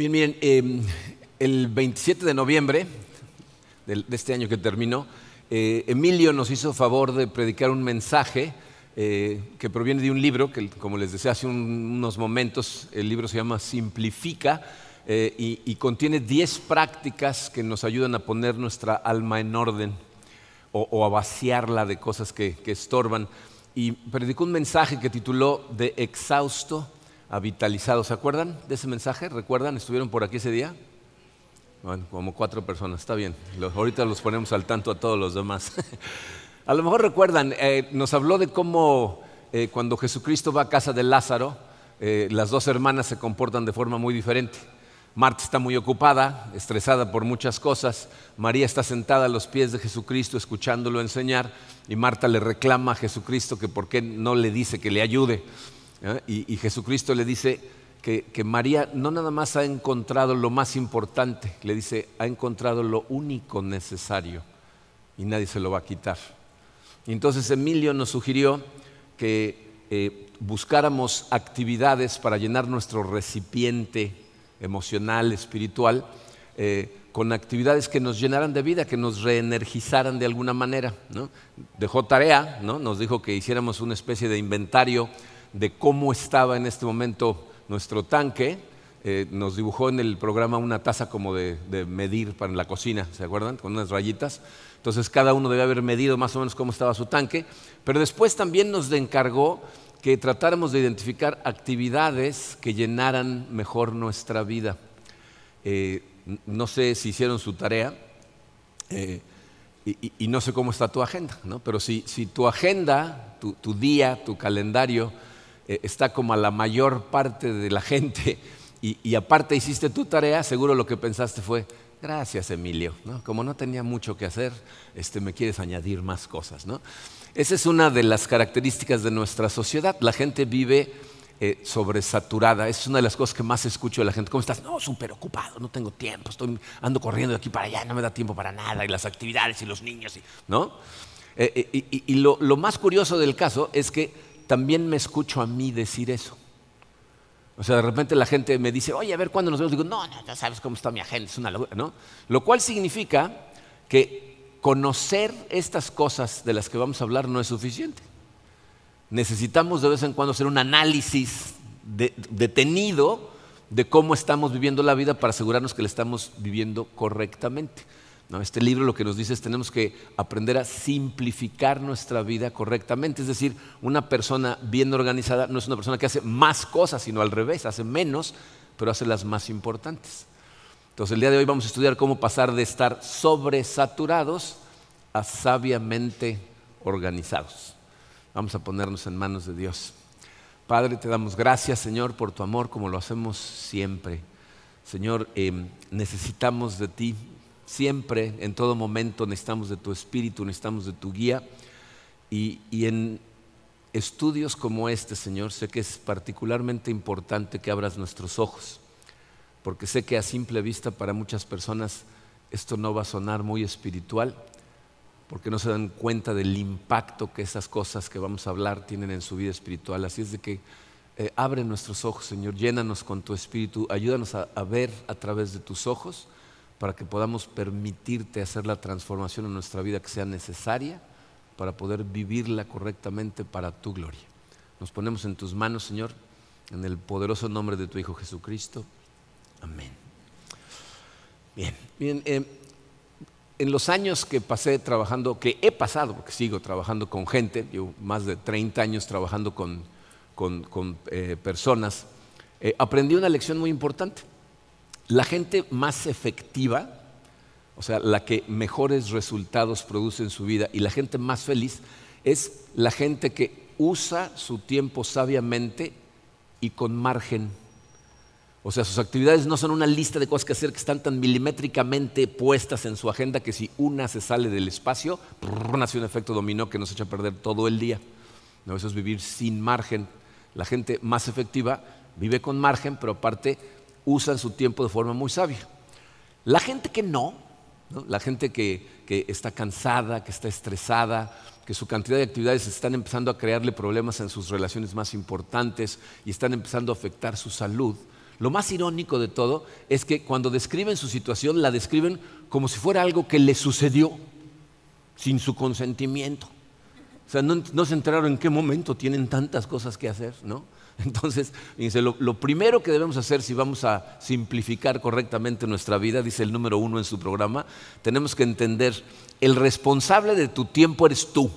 Bien, miren, eh, el 27 de noviembre de, de este año que terminó, eh, Emilio nos hizo favor de predicar un mensaje eh, que proviene de un libro, que como les decía hace un- unos momentos, el libro se llama Simplifica eh, y, y contiene 10 prácticas que nos ayudan a poner nuestra alma en orden o, o a vaciarla de cosas que, que estorban. Y predicó un mensaje que tituló De exhausto a vitalizado. ¿Se acuerdan de ese mensaje? ¿Recuerdan? ¿Estuvieron por aquí ese día? Bueno, como cuatro personas, está bien. Los- ahorita los ponemos al tanto a todos los demás. a lo mejor recuerdan, eh, nos habló de cómo eh, cuando Jesucristo va a casa de Lázaro, eh, las dos hermanas se comportan de forma muy diferente. Marta está muy ocupada, estresada por muchas cosas. María está sentada a los pies de Jesucristo escuchándolo enseñar y Marta le reclama a Jesucristo que por qué no le dice que le ayude. ¿Eh? Y, Jesucristo le dice que, María no nada más ha encontrado lo más importante, le dice, ha encontrado lo único necesario y nadie se lo va a quitar. Entonces Emilio nos sugirió que eh, buscáramos actividades para llenar nuestro recipiente emocional, espiritual, eh, con actividades que nos llenaran de vida, que nos reenergizaran de alguna manera. Dejó tarea, ¿no? nos dijo que hiciéramos una especie de inventario de cómo estaba en este momento nuestro tanque. Eh, nos dibujó en el programa una taza como de, medir para la cocina, ¿se acuerdan? Con unas rayitas. Entonces cada uno debe haber medido más o menos cómo estaba su tanque, pero después también nos encargó que tratáramos de identificar actividades que llenaran mejor nuestra vida. Eh, no sé si hicieron su tarea eh, y, no sé cómo está tu agenda, ¿no? pero si, si tu agenda, tu, tu día, tu calendario está como a la mayor parte de la gente y, y aparte hiciste tu tarea, seguro lo que pensaste fue, gracias Emilio, ¿no? como no tenía mucho que hacer, este, me quieres añadir más cosas. ¿no? Esa es una de las características de nuestra sociedad, la gente vive eh, sobresaturada. Es una de las cosas que más escucho de la gente. ¿Cómo estás? No, súper ocupado, no tengo tiempo, estoy ando corriendo de aquí para allá, no me da tiempo para nada, y las actividades y los niños, y, ¿no? Eh, eh, y y- y lo, lo más curioso del caso es que también me escucho a mí decir eso. O sea, de repente la gente me dice, oye, a ver cuándo nos vemos. Digo, no, no, ya sabes cómo está mi agenda, es una locura, ¿no? Lo cual significa que conocer estas cosas de las que vamos a hablar no es suficiente necesitamos de vez en cuando hacer un análisis de- detenido de cómo estamos viviendo la vida para asegurarnos que la estamos viviendo correctamente. ¿No? Este libro lo que nos dice es tenemos que aprender a simplificar nuestra vida correctamente. Es decir, una persona bien organizada no es una persona que hace más cosas, sino al revés, hace menos, pero hace las más importantes. Entonces el día de hoy vamos a estudiar cómo pasar de estar sobresaturados a sabiamente organizados. Vamos a ponernos en manos de Dios. Padre, te damos gracias, Señor, por tu amor, como lo hacemos siempre. Señor, eh, necesitamos de ti siempre, en todo momento, necesitamos de tu espíritu, necesitamos de tu guía. Y, y en estudios como este, Señor, sé que es particularmente importante que abras nuestros ojos, porque sé que a simple vista para muchas personas esto no va a sonar muy espiritual, porque no se dan cuenta del impacto que esas cosas que vamos a hablar tienen en su vida espiritual. Así es de que eh, abre nuestros ojos, Señor, llénanos con tu espíritu, ayúdanos a, a ver a través de tus ojos para que podamos permitirte hacer la transformación en nuestra vida que sea necesaria para poder vivirla correctamente para tu gloria. Nos ponemos en tus manos, Señor, en el poderoso nombre de tu Hijo Jesucristo. Amén. Bien, bien. eh, en los años que pasé trabajando, que he pasado, porque sigo trabajando con gente, llevo más de 30 años trabajando con, con- con, eh, personas, eh, aprendí una lección muy importante. La gente más efectiva, o sea, la que mejores resultados produce en su vida y la gente más feliz es la gente que usa su tiempo sabiamente y con margen. O sea, sus actividades no son una lista de cosas que hacer que están tan milimétricamente puestas en su agenda que si una se sale del espacio, nace un efecto dominó que nos echa a perder todo el día. No, eso es vivir sin margen. La gente más efectiva vive con margen, pero aparte usan su tiempo de forma muy sabia. La gente que no, ¿no? la gente que, que está cansada, que está estresada, que su cantidad de actividades están empezando a crearle problemas en sus relaciones más importantes y están empezando a afectar su salud, lo más irónico de todo es que cuando describen su situación la describen como si fuera algo que le sucedió sin su consentimiento. O sea, no, se enteraron en qué momento tienen tantas cosas que hacer, ¿no? Entonces, lo, lo, primero que debemos hacer si vamos a simplificar correctamente nuestra vida, dice el número uno en su programa, tenemos que entender, el responsable de tu tiempo eres tú.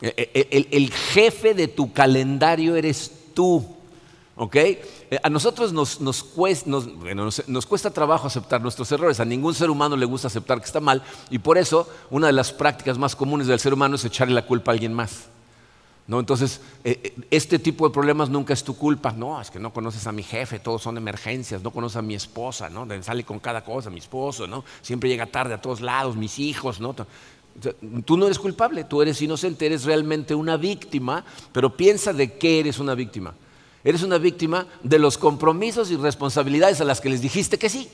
E, e, el, jefe de tu calendario eres tú. ¿Ok? Eh, a nosotros nos, cuesta, trabajo aceptar nuestros errores. A ningún ser humano le gusta aceptar que está mal. Y por eso, una de las prácticas más comunes del ser humano es echarle la culpa a alguien más. ¿No? Entonces, eh, eh, este tipo de problemas nunca es tu culpa. No, es que no conoces a mi jefe, todos son emergencias, no conoces a mi esposa, ¿no? Sale con cada cosa, mi esposo, ¿no? Siempre llega tarde a todos lados, mis hijos, ¿no? Tú no eres culpable, tú eres inocente, eres realmente una víctima, pero piensa de qué eres una víctima. Eres una víctima de los compromisos y responsabilidades a las que les dijiste que sí.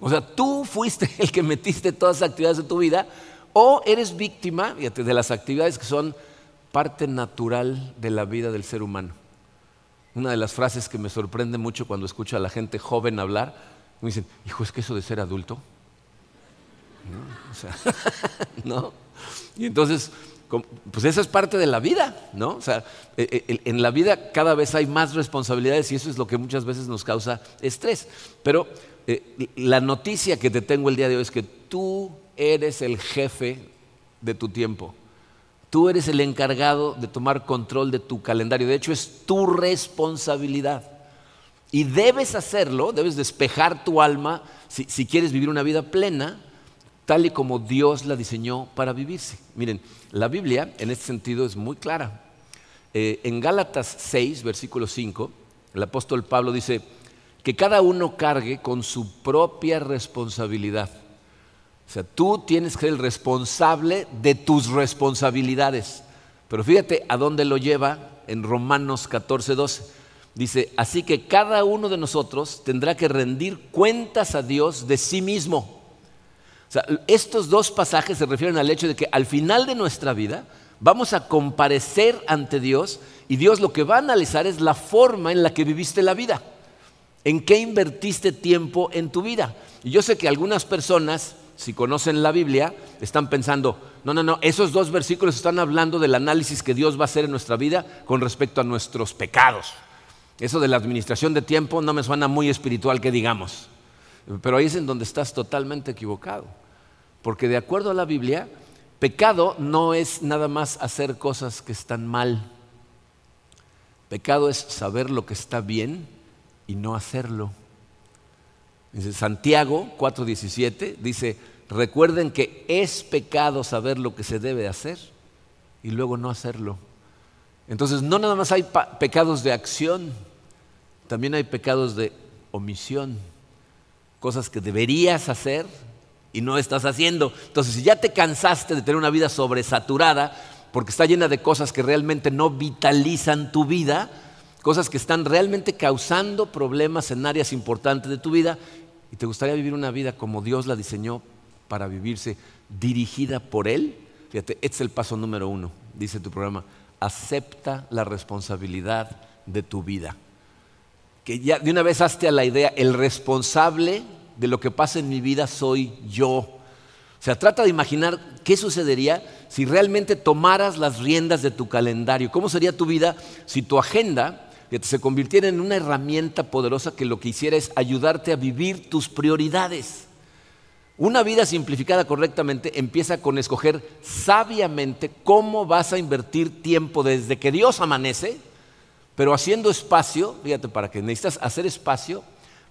O sea, tú fuiste el que metiste todas las actividades de tu vida o eres víctima de las actividades que son parte natural de la vida del ser humano. Una de las frases que me sorprende mucho cuando escucho a la gente joven hablar, me dicen, hijo, es que eso de ser adulto, ¿no? O sea, ¿no? Y entonces, pues esa es parte de la vida, ¿no? O sea, e, e, en la vida cada vez hay más responsabilidades y eso es lo que muchas veces nos causa estrés. Pero eh, la noticia que te tengo el día de hoy es que tú eres el jefe de tu tiempo. Tú eres el encargado de tomar control de tu calendario. De hecho, es tu responsabilidad. Y debes hacerlo, debes despejar tu alma si quieres vivir una vida plena tal y como Dios la diseñó para vivirse. Miren, la Biblia en este sentido es muy clara. Eh, en Gálatas 6, versículo 5, el apóstol Pablo dice que cada uno cargue con su propia responsabilidad. O sea, tú tienes que ser el responsable de tus responsabilidades. Pero fíjate a dónde lo lleva en Romanos 14, 12. Dice, así que cada uno de nosotros tendrá que rendir cuentas a Dios de sí mismo estos dos pasajes se refieren al hecho de que al final de nuestra vida vamos a comparecer ante Dios y Dios lo que va a analizar es la forma en la que viviste la vida. ¿En qué invertiste tiempo en tu vida? Y yo sé que algunas personas, si conocen la Biblia, están pensando, no, no, no, esos dos versículos están hablando del análisis que Dios va a hacer en nuestra vida con respecto a nuestros pecados. Eso de la administración de tiempo no me suena muy espiritual que digamos. Pero ahí es en donde estás totalmente equivocado. Porque de acuerdo a la Biblia, pecado no es nada más hacer cosas que están mal. Pecado es saber lo que está bien y no hacerlo. Dice Santiago 4:17 dice, recuerden que es pecado saber lo que se debe hacer y luego no hacerlo. Entonces, no nada más hay pecados de acción, también hay pecados de omisión cosas que deberías hacer y no estás haciendo. Entonces, si ya te cansaste de tener una vida sobresaturada, porque está llena de cosas que realmente no vitalizan tu vida, cosas que están realmente causando problemas en áreas importantes de tu vida, y te gustaría vivir una vida como Dios la diseñó para vivirse, dirigida por Él, fíjate, este es el paso número uno, dice tu programa, acepta la responsabilidad de tu vida que ya de una vez hazte a la idea, el responsable de lo que pasa en mi vida soy yo. O sea, trata de imaginar qué sucedería si realmente tomaras las riendas de tu calendario. ¿Cómo sería tu vida si tu agenda se convirtiera en una herramienta poderosa que lo que hiciera es ayudarte a vivir tus prioridades? Una vida simplificada correctamente empieza con escoger sabiamente cómo vas a invertir tiempo desde que Dios amanece pero haciendo espacio, fíjate, para que necesitas hacer espacio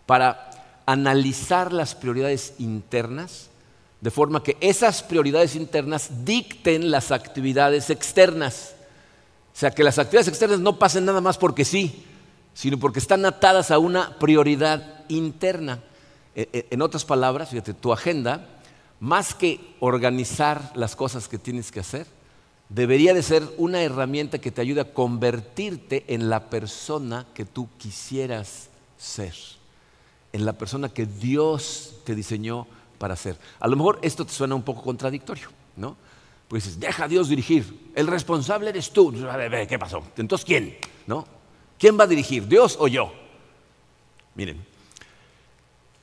para analizar las prioridades internas, de forma que esas prioridades internas dicten las actividades externas. O sea, que las actividades externas no pasen nada más porque sí, sino porque están atadas a una prioridad interna. E, e, en otras palabras, fíjate, tu agenda, más que organizar las cosas que tienes que hacer, debería de ser una herramienta que te ayude a convertirte en la persona que tú quisieras ser, en la persona que Dios te diseñó para ser. A lo mejor esto te suena un poco contradictorio, ¿no? Pues dices, deja a Dios dirigir, el responsable eres tú. ¿Qué pasó? Entonces, ¿quién? ¿No? ¿Quién va a dirigir, Dios o yo? Miren,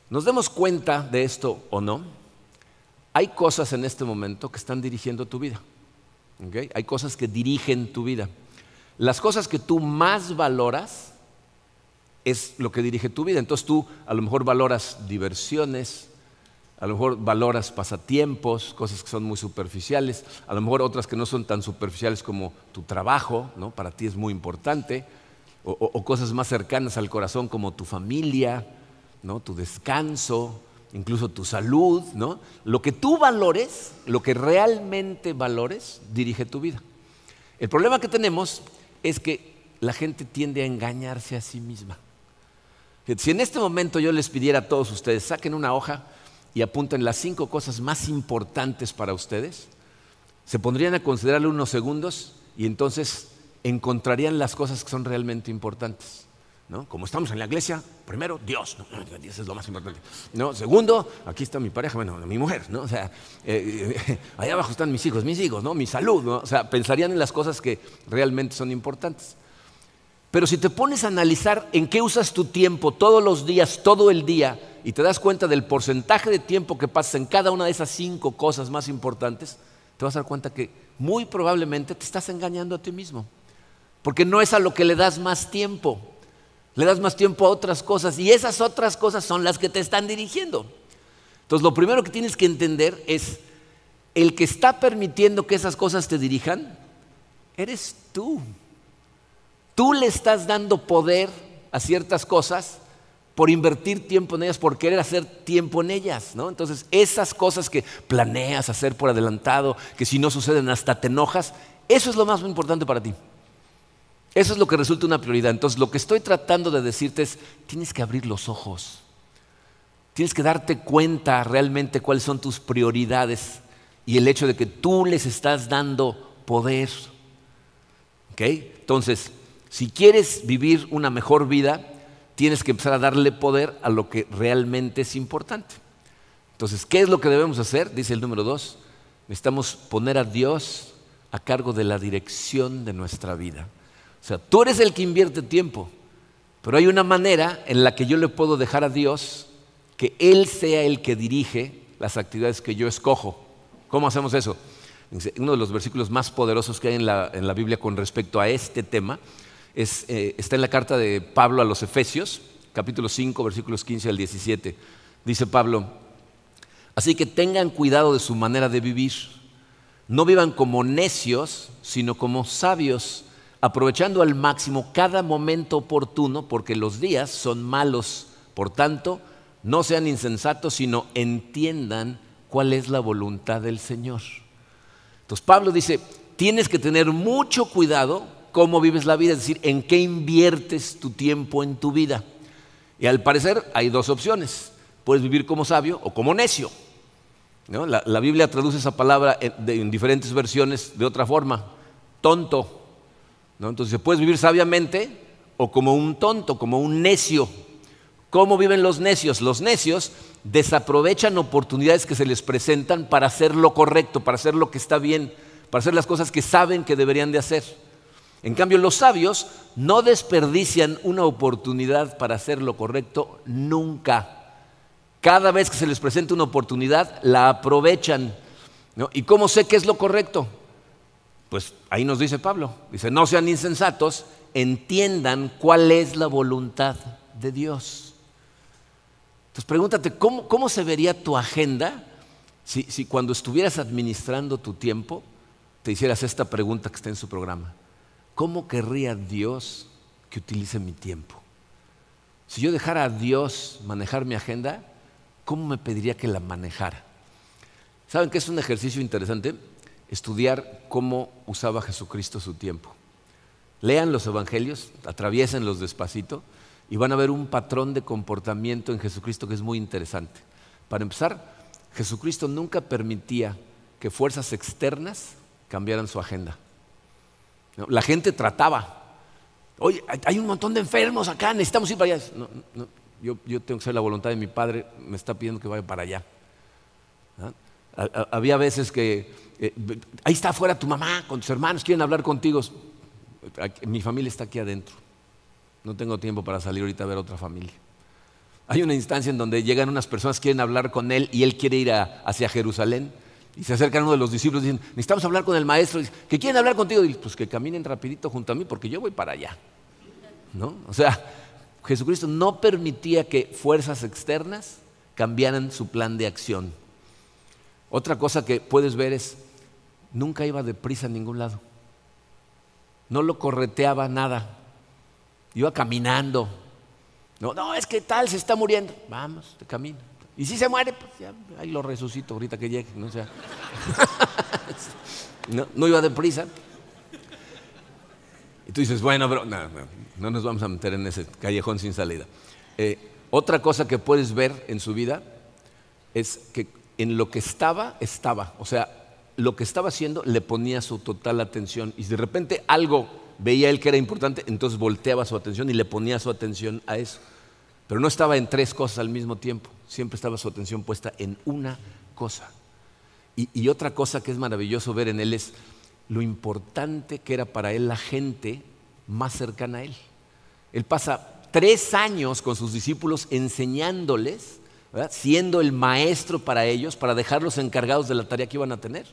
nos demos cuenta de esto o no, hay cosas en este momento que están dirigiendo tu vida. Hay cosas que dirigen tu vida. Las cosas que tú más valoras es lo que dirige tu vida. Entonces tú a lo mejor valoras diversiones, a lo mejor valoras pasatiempos, cosas que son muy superficiales, a lo mejor otras que no son tan superficiales como tu trabajo, ¿no? para ti es muy importante, o, cosas más cercanas al corazón como tu familia, ¿no? tu descanso, incluso tu salud. ¿no? Lo que tú valores, lo que realmente valores, dirige tu vida. El problema que tenemos es que la gente tiende a engañarse a sí misma. Si en este momento yo les pidiera a todos ustedes, saquen una hoja, y apunten las cinco cosas más importantes para ustedes, se pondrían a considerarle unos segundos y entonces encontrarían las cosas que son realmente importantes. ¿no? Como estamos en la iglesia, primero, Dios, Dios es lo más importante. ¿no? Segundo, aquí está mi pareja, bueno, mi mujer, ¿no? O sea, eh, eh, allá abajo están mis hijos, mis hijos, ¿no? Mi salud, ¿no? O sea, pensarían en las cosas que realmente son importantes. Pero si te pones a analizar en qué usas tu tiempo todos los días, todo el día, y te das cuenta del porcentaje de tiempo que pasas en cada una de esas cinco cosas más importantes, te vas a dar cuenta que muy probablemente te estás engañando a ti mismo. Porque no es a lo que le das más tiempo. Le das más tiempo a otras cosas y esas otras cosas son las que te están dirigiendo. Entonces lo primero que tienes que entender es el que está permitiendo que esas cosas te dirijan, eres tú. Tú le estás dando poder a ciertas cosas por invertir tiempo en ellas, por querer hacer tiempo en ellas, ¿no? Entonces, esas cosas que planeas hacer por adelantado, que si no suceden hasta te enojas, eso es lo más importante para ti. Eso es lo que resulta una prioridad. Entonces, lo que estoy tratando de decirte es, tienes que abrir los ojos. Tienes que darte cuenta realmente cuáles son tus prioridades y el hecho de que tú les estás dando poder. ¿Ok? Entonces, si quieres vivir una mejor vida, tienes que empezar a darle poder a lo que realmente es importante. Entonces, ¿qué es lo que debemos hacer? Dice el número dos. Necesitamos poner a Dios a cargo de la dirección de nuestra vida. O sea, tú eres el que invierte tiempo, pero hay una manera en la que yo le puedo dejar a Dios que Él sea el que dirige las actividades que yo escojo. ¿Cómo hacemos eso? Uno de los versículos más poderosos que hay en la, en la Biblia con respecto a este tema eh, está en la carta de Pablo a los Efesios, capítulo 5, versículos 15 al 17. Dice Pablo, así que tengan cuidado de su manera de vivir. No vivan como necios, sino como sabios, aprovechando al máximo cada momento oportuno, porque los días son malos. Por tanto, no sean insensatos, sino entiendan cuál es la voluntad del Señor. Entonces Pablo dice, tienes que tener mucho cuidado cómo vives la vida, es decir, en qué inviertes tu tiempo en tu vida. Y al parecer hay dos opciones. Puedes vivir como sabio o como necio. La, Biblia traduce esa palabra en, diferentes versiones de otra forma. Tonto. Entonces, puedes vivir sabiamente o como un tonto, como un necio. ¿Cómo viven los necios? Los necios desaprovechan oportunidades que se les presentan para hacer lo correcto, para hacer lo que está bien, para hacer las cosas que saben que deberían de hacer. En cambio, los sabios no desperdician una oportunidad para hacer lo correcto nunca. Cada vez que se les presenta una oportunidad, la aprovechan. ¿Y cómo sé qué es lo correcto? Pues ahí nos dice Pablo. Dice, no sean insensatos, entiendan cuál es la voluntad de Dios. Entonces pregúntate, ¿cómo, se vería tu agenda si, si cuando estuvieras administrando tu tiempo te hicieras esta pregunta que está en su programa? ¿Cómo querría Dios que utilice mi tiempo? Si yo dejara a Dios manejar mi agenda, ¿cómo me pediría que la manejara? ¿Saben que es un ejercicio interesante? Estudiar cómo usaba Jesucristo su tiempo. Lean los evangelios, atraviesenlos despacito y van a ver un patrón de comportamiento en Jesucristo que es muy interesante. Para empezar, Jesucristo nunca permitía que fuerzas externas cambiaran su agenda. La gente trataba. Oye, hay un montón de enfermos acá, necesitamos ir para allá. yo, tengo que ser la voluntad de mi padre, me está pidiendo que vaya para allá. Había veces que, eh, ahí está afuera tu mamá con tus hermanos, quieren hablar contigo. Mi familia está aquí adentro. No tengo tiempo para salir ahorita a ver otra familia. Hay una instancia en donde llegan unas personas quieren hablar con él y él quiere ir hacia Jerusalén. Y se acercan uno de los discípulos y dicen, necesitamos hablar con el maestro. que quieren hablar contigo. Y pues que caminen rapidito junto a mí porque yo voy para allá. ¿No? O sea, Jesucristo no permitía que fuerzas externas cambiaran su plan de acción. Otra cosa que puedes ver es, nunca iba deprisa a ningún lado. No lo correteaba nada. Iba caminando. No, no, es que tal, se está muriendo. Vamos, te camina. Y si se muere, pues ya, ahí lo resucito ahorita que llegue. No, sea, no, no, iba deprisa. Y tú dices, bueno, pero no, no, nos vamos a meter en ese callejón sin salida. Eh, otra cosa que puedes ver en su vida es que en lo que estaba, estaba. O sea, lo que estaba haciendo le ponía su total atención. Y de repente algo veía él que era importante, entonces volteaba su atención y le ponía su atención a eso. Pero no estaba en tres cosas al mismo tiempo, siempre estaba su atención puesta en una cosa. Y, otra cosa que es maravilloso ver en él es lo importante que era para él la gente más cercana a él. Él pasa tres años con sus discípulos enseñándoles, siendo el maestro para ellos, para dejarlos encargados de la tarea que iban a tener.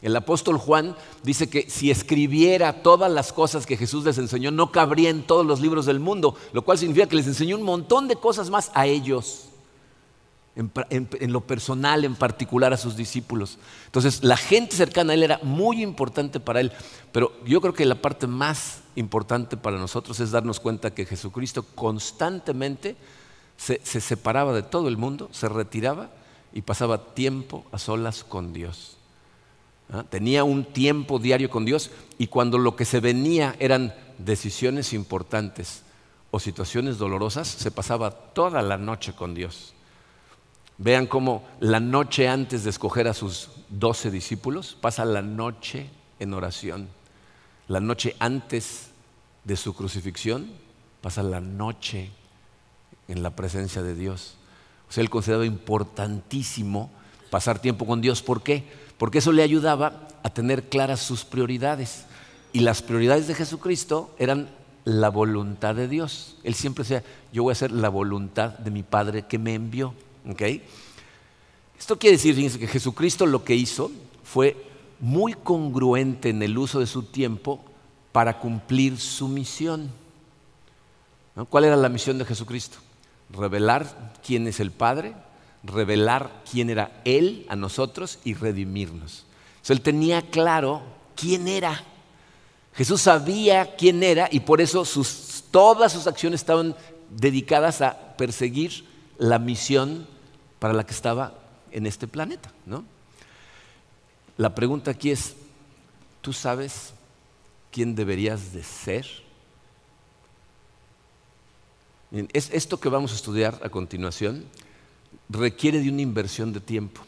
El apóstol Juan dice que si escribiera todas las cosas que Jesús les enseñó, no cabría en todos los libros del mundo, lo cual significa que les enseñó un montón de cosas más a ellos, en, lo personal, en particular a sus discípulos. Entonces, la gente cercana a él era muy importante para él, pero yo creo que la parte más importante para nosotros es darnos cuenta que Jesucristo constantemente se separaba de todo el mundo, se retiraba y pasaba tiempo a solas con Dios. ¿ah? Tenía un tiempo diario con Dios y cuando lo que se venía eran decisiones importantes o situaciones dolorosas, se pasaba toda la noche con Dios. Vean cómo la noche antes de escoger a sus doce discípulos, pasa la noche en oración. La noche antes de su crucifixión, pasa la noche en la presencia de Dios. O sea, él consideraba importantísimo pasar tiempo con Dios. ¿Por qué? porque eso le ayudaba a tener claras sus prioridades. Y las prioridades de Jesucristo eran la voluntad de Dios. Él siempre decía, yo voy a hacer la voluntad de mi Padre que me envió. Esto quiere decir, que Jesucristo lo que hizo fue muy congruente en el uso de su tiempo para cumplir su misión. ¿Cuál era la misión de Jesucristo? Revelar quién es el Padre, revelar quién era Él a nosotros y redimirnos. él tenía claro quién era. Jesús sabía quién era y por eso todas sus acciones estaban dedicadas a perseguir la misión para la que estaba en este planeta. La pregunta aquí es, ¿tú sabes quién deberías de ser? Es esto que vamos a estudiar a continuación requiere de una inversión de tiempo.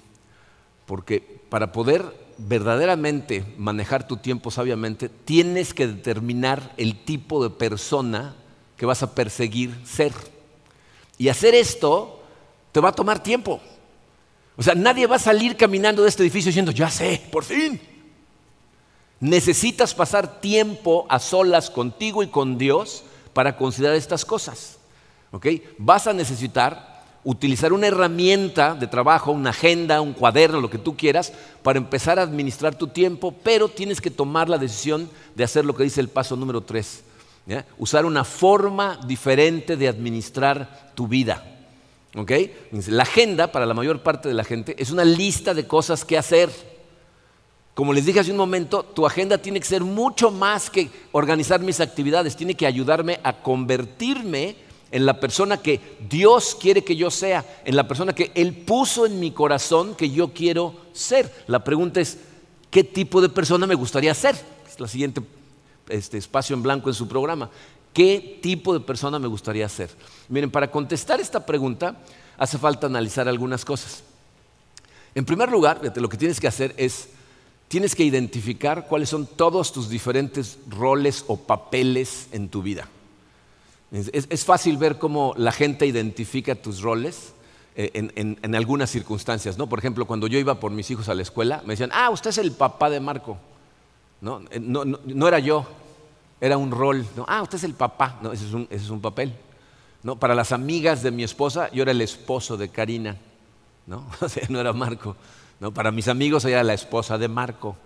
Porque para poder verdaderamente manejar tu tiempo sabiamente, tienes que determinar el tipo de persona que vas a perseguir ser. Y hacer esto te va a tomar tiempo. O sea, nadie va a salir caminando de este edificio diciendo, ya sé, por fin. Necesitas pasar tiempo a solas contigo y con Dios para considerar estas cosas. ¿Ok? Vas a necesitar utilizar una herramienta de trabajo, una agenda, un cuaderno, lo que tú quieras, para empezar a administrar tu tiempo, pero tienes que tomar la decisión de hacer lo que dice el paso número usar una forma diferente de administrar tu vida. La agenda, para la mayor parte de la gente, es una lista de cosas que hacer. Como les dije hace un momento, tu agenda tiene que ser mucho más que organizar mis actividades, tiene que ayudarme a convertirme en la persona que Dios quiere que yo sea, en la persona que Él puso en mi corazón que yo quiero ser. La pregunta es, ¿qué tipo de persona me gustaría ser? Es la siguiente este, espacio en blanco en su programa. ¿Qué tipo de persona me gustaría ser? Miren, para contestar esta pregunta hace falta analizar algunas cosas. En primer lugar, lo que tienes que hacer es, tienes que identificar cuáles son todos tus diferentes roles o papeles en tu vida. Es, fácil ver cómo la gente identifica tus roles eh, en, algunas circunstancias. ¿no? Por ejemplo, cuando yo iba por mis hijos a la escuela, me decían, ah, usted es el papá de Marco. No, eh, no, era yo, era un rol. Ah, usted es el papá. No, ese es un, papel. ¿no? Para las amigas de mi esposa, yo era el esposo de Karina, ¿no? O sea, no era Marco. ¿no? Para mis amigos, ella era la esposa de Marco.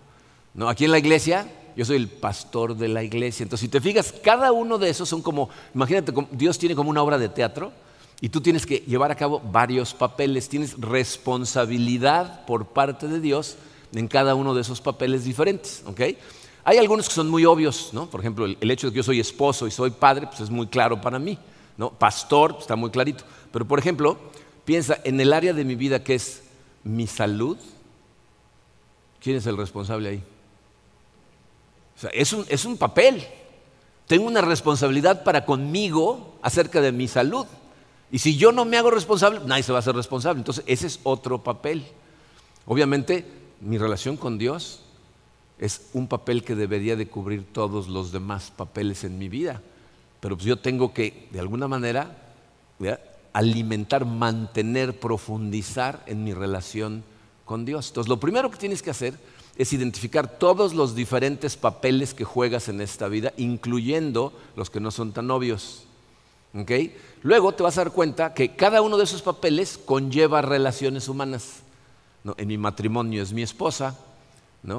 ¿no? Aquí en la iglesia, yo soy el pastor de la iglesia. Entonces, si te fijas, cada uno de esos son como, imagínate, Dios tiene como una obra de teatro y tú tienes que llevar a cabo varios papeles, tienes responsabilidad por parte de Dios en cada uno de esos papeles diferentes. Hay algunos que son muy obvios, ¿no? por ejemplo, el, hecho de que yo soy esposo y soy padre, pues es muy claro para mí. ¿no? Pastor, pues, está muy clarito. Pero, por ejemplo, piensa en el área de mi vida que es mi salud. ¿Quién es el responsable ahí? O sea, es, un, es un papel. Tengo una responsabilidad para conmigo acerca de mi salud. Y si yo no me hago responsable, nadie se va a hacer responsable. Entonces, ese es otro papel. Obviamente, mi relación con Dios es un papel que debería de cubrir todos los demás papeles en mi vida. Pero pues yo tengo que, de alguna manera, alimentar, mantener, profundizar en mi relación con Dios. Entonces, lo primero que tienes que hacer es identificar todos los diferentes papeles que juegas en esta vida, incluyendo los que no son tan obvios. Luego te vas a dar cuenta que cada uno de esos papeles conlleva relaciones humanas. En mi matrimonio es mi esposa,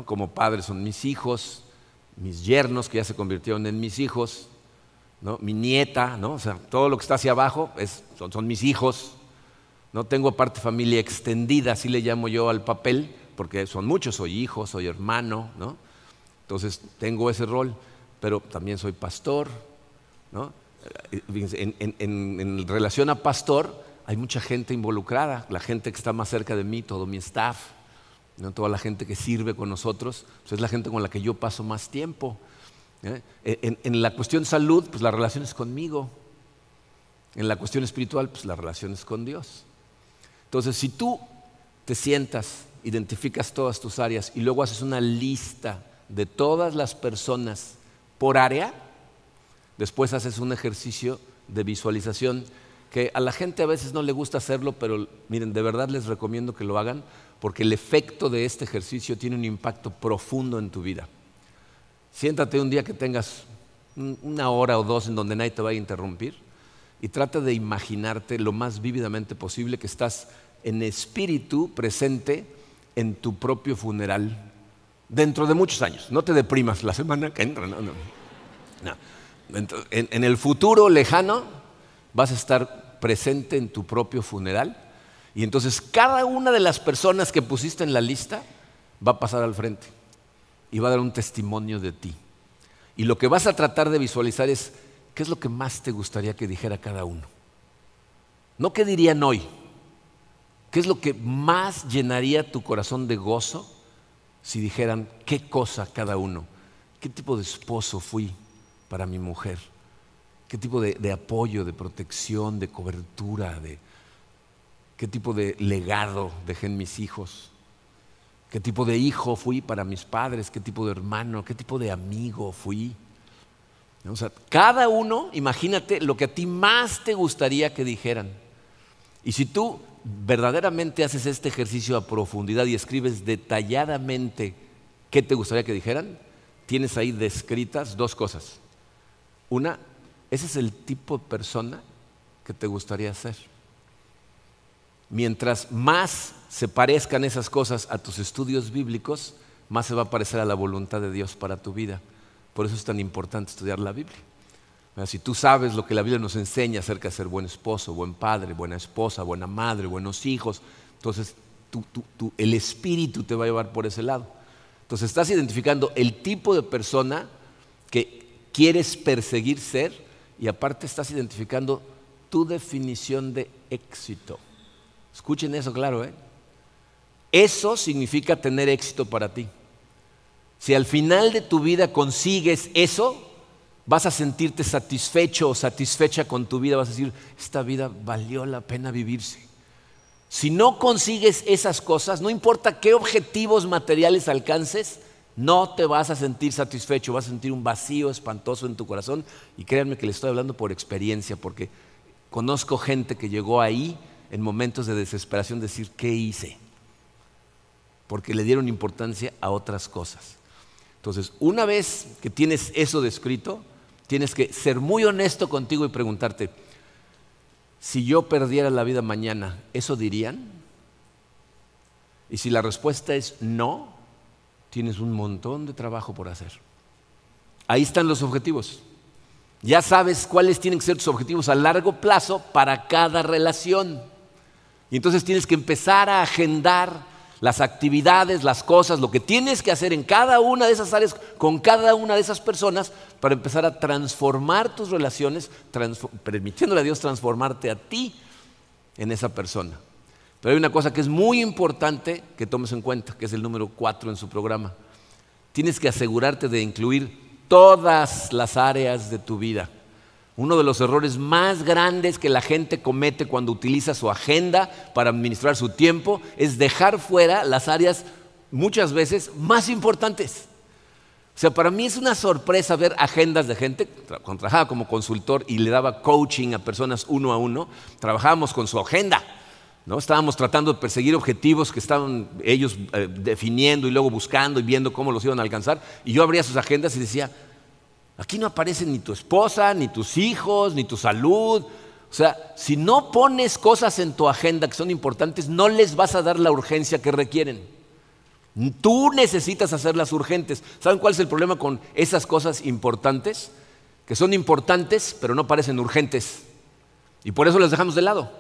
como padre son mis hijos, mis yernos que ya se convirtieron en mis hijos, mi nieta, o sea, todo lo que está hacia abajo son, mis hijos. ¿no? Tengo aparte familia extendida, así le llamo yo al papel, porque son muchos, soy hijo, soy hermano, ¿no? Entonces tengo ese rol, pero también soy pastor, ¿no? En, relación a pastor, hay mucha gente involucrada, la gente que está más cerca de mí, todo mi staff, ¿no? toda la gente que sirve con nosotros, pues es la gente con la que yo paso más tiempo. ¿eh? En, la cuestión salud, pues la relación es conmigo. En la cuestión espiritual, pues la relación es con Dios. Entonces, si tú te sientas identificas todas tus áreas y luego haces una lista de todas las personas por área, después haces un ejercicio de visualización que a la gente a veces no le gusta hacerlo, pero miren, de verdad les recomiendo que lo hagan porque el efecto de este ejercicio tiene un impacto profundo en tu vida. Siéntate un día que tengas una hora o dos en donde nadie te vaya a interrumpir y trata de imaginarte lo más vívidamente posible que estás en espíritu presente en tu propio funeral dentro de muchos años. No te deprimas la semana que entra, no, no. En, el futuro lejano vas a estar presente en tu propio funeral y entonces cada una de las personas que pusiste en la lista va a pasar al frente y va a dar un testimonio de ti. Y lo que vas a tratar de visualizar es qué es lo que más te gustaría que dijera cada uno. No qué dirían hoy, ¿Qué es lo que más llenaría tu corazón de gozo si dijeran qué cosa cada uno? ¿Qué tipo de esposo fui para mi mujer? ¿Qué tipo de, apoyo, de protección, de cobertura? De, ¿Qué tipo de legado dejé en mis hijos? ¿Qué tipo de hijo fui para mis padres? ¿Qué tipo de hermano? ¿Qué tipo de amigo fui? O sea, cada uno, imagínate lo que a ti más te gustaría que dijeran. Y si tú verdaderamente haces este ejercicio a profundidad y escribes detalladamente qué te gustaría que dijeran, tienes ahí descritas dos cosas. Una, ese es el tipo de persona que te gustaría ser. Mientras más se parezcan esas cosas a tus estudios bíblicos, más se va a parecer a la voluntad de Dios para tu vida. Por eso es tan importante estudiar la Biblia. Si tú sabes lo que la Biblia nos enseña acerca de ser buen esposo, buen padre, buena esposa, buena madre, buenos hijos, entonces el espíritu te va a llevar por ese lado. Entonces estás identificando el tipo de persona que quieres perseguir ser y aparte estás identificando tu definición de éxito. Escuchen eso claro, ¿eh? Eso significa tener éxito para ti. Si al final de tu vida consigues eso, vas a sentirte satisfecho o satisfecha con tu vida, vas a decir, esta vida valió la pena vivirse. Si no consigues esas cosas, no importa qué objetivos materiales alcances, no te vas a sentir satisfecho, vas a sentir un vacío espantoso en tu corazón. Y créanme que le estoy hablando por experiencia, porque conozco gente que llegó ahí en momentos de desesperación, decir, ¿qué hice? Porque le dieron importancia a otras cosas. Entonces, una vez que tienes eso descrito, tienes que ser muy honesto contigo y preguntarte, si yo perdiera la vida mañana, ¿eso dirían? Y si la respuesta es no, tienes un montón de trabajo por hacer. Ahí están los objetivos. Ya sabes cuáles tienen que ser tus objetivos a largo plazo para cada relación. Y entonces tienes que empezar a agendar las actividades, las cosas, lo que tienes que hacer en cada una de esas áreas, con cada una de esas personas, para empezar a transformar tus relaciones, permitiéndole a Dios transformarte a ti en esa persona. Pero hay una cosa que es muy importante que tomes en cuenta, que es el número cuatro en su programa. Tienes que asegurarte de incluir todas las áreas de tu vida. Uno de los errores más grandes que la gente comete cuando utiliza su agenda para administrar su tiempo es dejar fuera las áreas muchas veces más importantes. O sea, para mí es una sorpresa ver agendas de gente, trabajaba como consultor y le daba coaching a personas uno a uno, trabajábamos con su agenda. ¿No? Estábamos tratando de perseguir objetivos que estaban ellos eh, definiendo y luego buscando y viendo cómo los iban a alcanzar. Y yo abría sus agendas y decía, Aquí no aparece ni tu esposa, ni tus hijos, ni tu salud. O sea, si no pones cosas en tu agenda que son importantes, no les vas a dar la urgencia que requieren. Tú necesitas hacerlas urgentes. ¿Saben cuál es el problema con esas cosas importantes? Que son importantes, pero no parecen urgentes. Y por eso las dejamos de lado.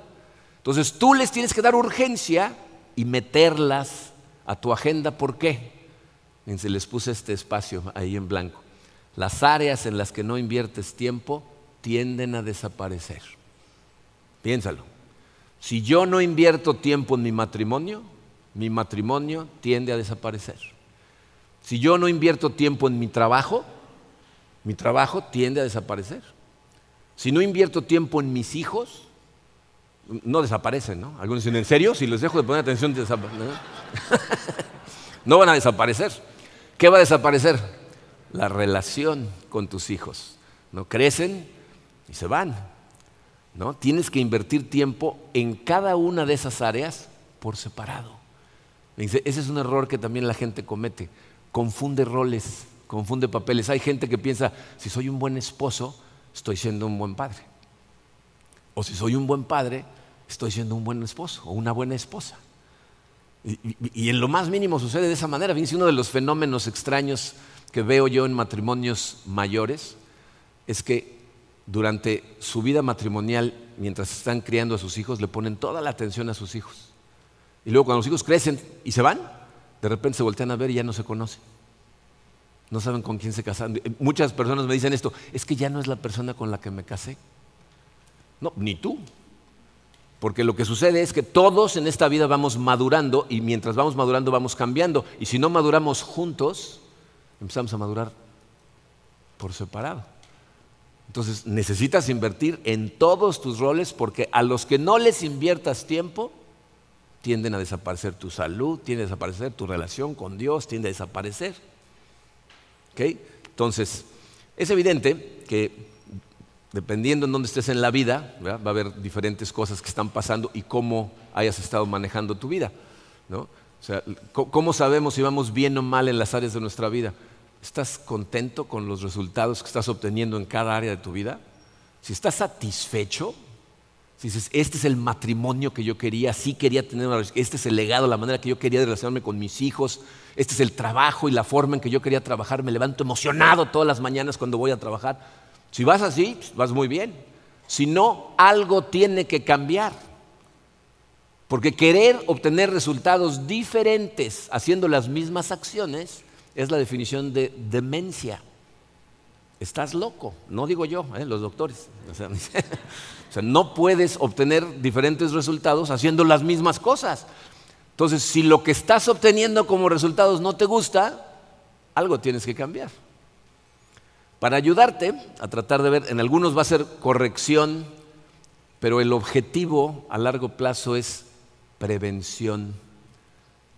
Entonces tú les tienes que dar urgencia y meterlas a tu agenda. ¿Por qué? Se les puse este espacio ahí en blanco las áreas en las que no inviertes tiempo tienden a desaparecer. Piénsalo. Si yo no invierto tiempo en mi matrimonio, mi matrimonio tiende a desaparecer. Si yo no invierto tiempo en mi trabajo, mi trabajo tiende a desaparecer. Si no invierto tiempo en mis hijos, no desaparecen, ¿no? Algunos dicen, ¿en serio? Si les dejo de poner atención, no van a desaparecer. ¿Qué va a desaparecer? la relación con tus hijos. ¿no? Crecen y se van. ¿no? Tienes que invertir tiempo en cada una de esas áreas por separado. Ese es un error que también la gente comete. Confunde roles, confunde papeles. Hay gente que piensa, si soy un buen esposo, estoy siendo un buen padre. O si soy un buen padre, estoy siendo un buen esposo o una buena esposa. Y, en lo más mínimo sucede de esa manera. Fíjense, uno de los fenómenos extraños que veo yo en matrimonios mayores es que durante su vida matrimonial, mientras están criando a sus hijos, le ponen toda la atención a sus hijos. Y luego cuando los hijos crecen y se van, de repente se voltean a ver y ya no se conocen. No saben con quién se casaron. Muchas personas me dicen esto, es que ya no es la persona con la que me casé. No, ni tú. Porque lo que sucede es que todos en esta vida vamos madurando y mientras vamos madurando vamos cambiando. Y si no maduramos juntos, empezamos a madurar por separado. Entonces necesitas invertir en todos tus roles porque a los que no les inviertas tiempo, tienden a desaparecer tu salud, tiende a desaparecer tu relación con Dios, tiende a desaparecer. Entonces, es evidente que dependiendo en dónde estés en la vida, va a haber diferentes cosas que están pasando y cómo hayas estado manejando tu vida. ¿cómo sabemos si vamos bien o mal en las áreas de nuestra vida? ¿Estás contento con los resultados que estás obteniendo en cada área de tu vida? Si estás satisfecho, si dices, este es el matrimonio que yo quería, sí quería tener una este es el legado, la manera que yo quería relacionarme con mis hijos, este es el trabajo y la forma en que yo quería trabajar, me levanto emocionado todas las mañanas cuando voy a trabajar. Si vas así, pues, vas muy bien. Si no, algo tiene que cambiar. Porque querer obtener resultados diferentes haciendo las mismas acciones es la definición de demencia. Estás loco, no digo yo, ¿eh? los doctores. O sea, o sea, no puedes obtener diferentes resultados haciendo las mismas cosas. Entonces, si lo que estás obteniendo como resultados no te gusta, algo tienes que cambiar. Para ayudarte a tratar de ver, en algunos va a ser corrección, pero el objetivo a largo plazo es prevención.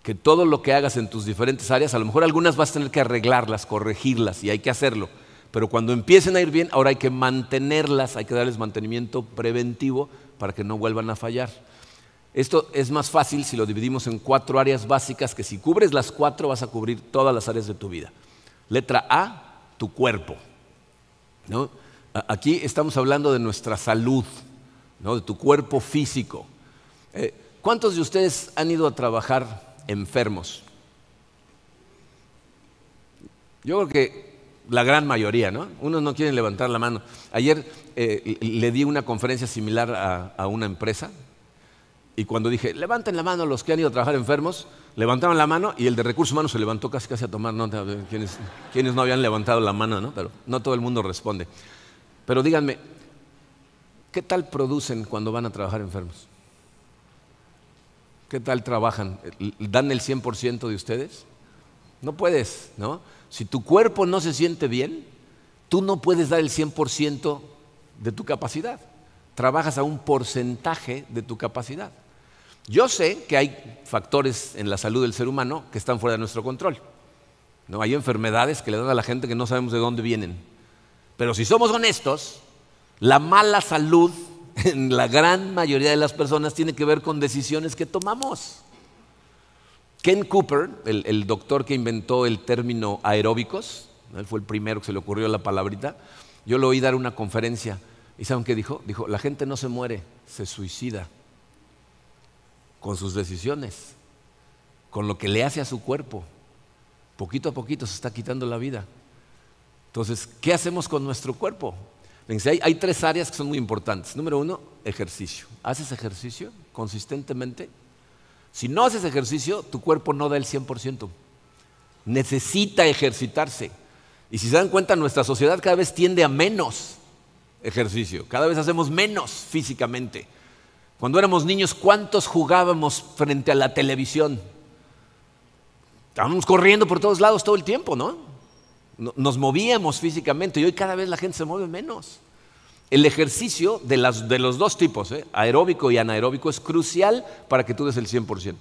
Que todo lo que hagas en tus diferentes áreas, a lo mejor algunas vas a tener que arreglarlas, corregirlas, y hay que hacerlo. Pero cuando empiecen a ir bien, ahora hay que mantenerlas, hay que darles mantenimiento preventivo para que no vuelvan a fallar. Esto es más fácil si lo dividimos en cuatro áreas básicas, que si cubres las cuatro vas a cubrir todas las áreas de tu vida. Letra A, tu cuerpo. Aquí estamos hablando de nuestra salud, ¿no? de tu cuerpo físico. Eh, ¿Cuántos de ustedes han ido a trabajar enfermos? Yo creo que la gran mayoría, ¿no? Unos no quieren levantar la mano. Ayer eh, le di una conferencia similar a, una empresa y cuando dije, levanten la mano los que han ido a trabajar enfermos, levantaron la mano y el de recursos humanos se levantó casi casi a tomar nota. Quienes, quienes no habían levantado la mano, ¿no? Pero no todo el mundo responde. Pero díganme, ¿qué tal producen cuando van a trabajar enfermos? ¿Qué tal trabajan? ¿Dan el 100% de ustedes? No puedes, ¿no? Si tu cuerpo no se siente bien, tú no puedes dar el 100% de tu capacidad. Trabajas a un porcentaje de tu capacidad. Yo sé que hay factores en la salud del ser humano que están fuera de nuestro control. ¿no? Hay enfermedades que le dan a la gente que no sabemos de dónde vienen. Pero si somos honestos, la mala salud en la gran mayoría de las personas tiene que ver con decisiones que tomamos. Ken Cooper, el, doctor que inventó el término aeróbicos, él fue el primero que se le ocurrió la palabrita, yo lo oí dar una conferencia y ¿saben qué dijo? Dijo, la gente no se muere, se suicida con sus decisiones, con lo que le hace a su cuerpo. Poquito a poquito se está quitando la vida. Entonces, ¿qué hacemos con nuestro cuerpo? Hay, hay tres áreas que son muy importantes. Número uno, ejercicio. ¿Haces ejercicio consistentemente? Si no haces ejercicio, tu cuerpo no da el 100%. Necesita ejercitarse. Y si se dan cuenta, nuestra sociedad cada vez tiende a menos ejercicio. Cada vez hacemos menos físicamente. Cuando éramos niños, ¿cuántos jugábamos frente a la televisión? Estábamos corriendo por todos lados todo el tiempo, ¿no? Nos movíamos físicamente y hoy cada vez la gente se mueve menos. El ejercicio de, los dos tipos, ¿eh? aeróbico y anaeróbico, es crucial para que tú des el 100%.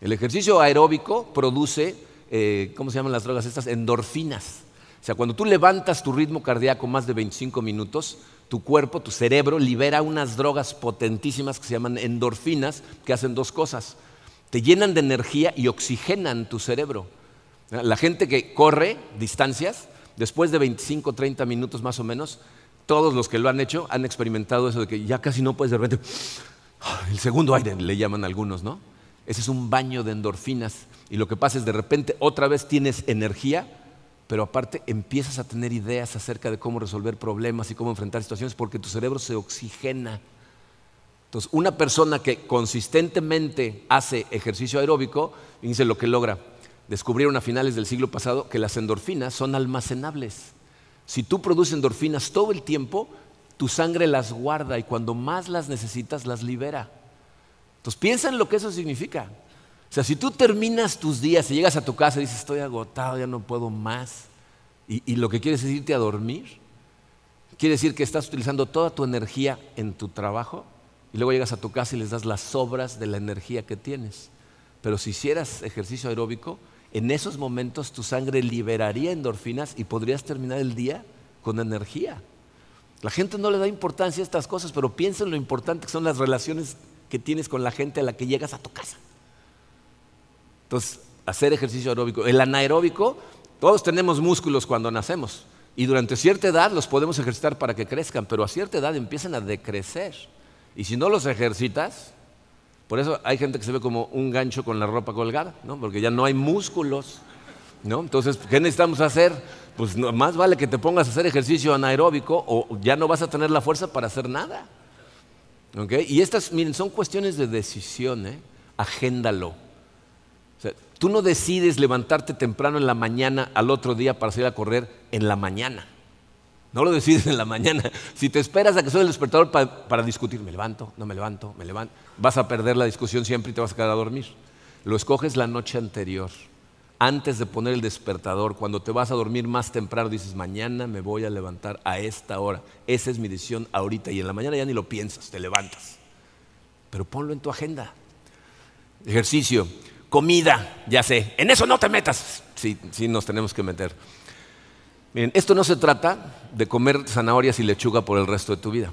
El ejercicio aeróbico produce, eh, ¿cómo se llaman las drogas estas? Endorfinas. O sea, cuando tú levantas tu ritmo cardíaco más de 25 minutos, tu cuerpo, tu cerebro libera unas drogas potentísimas que se llaman endorfinas, que hacen dos cosas. Te llenan de energía y oxigenan tu cerebro. La gente que corre distancias, después de 25, 30 minutos más o menos, todos los que lo han hecho han experimentado eso de que ya casi no puedes de repente, el segundo aire le llaman algunos, ¿no? Ese es un baño de endorfinas y lo que pasa es de repente otra vez tienes energía, pero aparte empiezas a tener ideas acerca de cómo resolver problemas y cómo enfrentar situaciones porque tu cerebro se oxigena. Entonces, una persona que consistentemente hace ejercicio aeróbico, dice lo que logra. Descubrieron a finales del siglo pasado que las endorfinas son almacenables. Si tú produces endorfinas todo el tiempo, tu sangre las guarda y cuando más las necesitas, las libera. Entonces piensa en lo que eso significa. O sea, si tú terminas tus días y llegas a tu casa y dices, estoy agotado, ya no puedo más, y, lo que quieres es irte a dormir, quiere decir que estás utilizando toda tu energía en tu trabajo y luego llegas a tu casa y les das las sobras de la energía que tienes. Pero si hicieras ejercicio aeróbico, en esos momentos tu sangre liberaría endorfinas y podrías terminar el día con energía. La gente no le da importancia a estas cosas, pero piensa en lo importante que son las relaciones que tienes con la gente a la que llegas a tu casa. Entonces, hacer ejercicio aeróbico. El anaeróbico, todos tenemos músculos cuando nacemos y durante cierta edad los podemos ejercitar para que crezcan, pero a cierta edad empiezan a decrecer. Y si no los ejercitas, por eso hay gente que se ve como un gancho con la ropa colgada, ¿no? porque ya no hay músculos. ¿no? Entonces, ¿qué necesitamos hacer? Pues más vale que te pongas a hacer ejercicio anaeróbico o ya no vas a tener la fuerza para hacer nada. Y estas, miren, son cuestiones de decisión, ¿eh? agéndalo. Tú no decides levantarte temprano en la mañana al otro día para salir a correr en la mañana. No lo decides en la mañana. Si te esperas a que suene el despertador para, discutir, me levanto, no me levanto, me levanto, vas a perder la discusión siempre y te vas a quedar a dormir. Lo escoges la noche anterior, antes de poner el despertador. Cuando te vas a dormir más temprano, dices, mañana me voy a levantar a esta hora. Esa es mi decisión ahorita. Y en la mañana ya ni lo piensas, te levantas. Pero ponlo en tu agenda. Ejercicio, comida, ya sé. En eso no te metas. Sí, nos tenemos que meter. Miren, esto no se trata de comer zanahorias y lechuga por el resto de tu vida.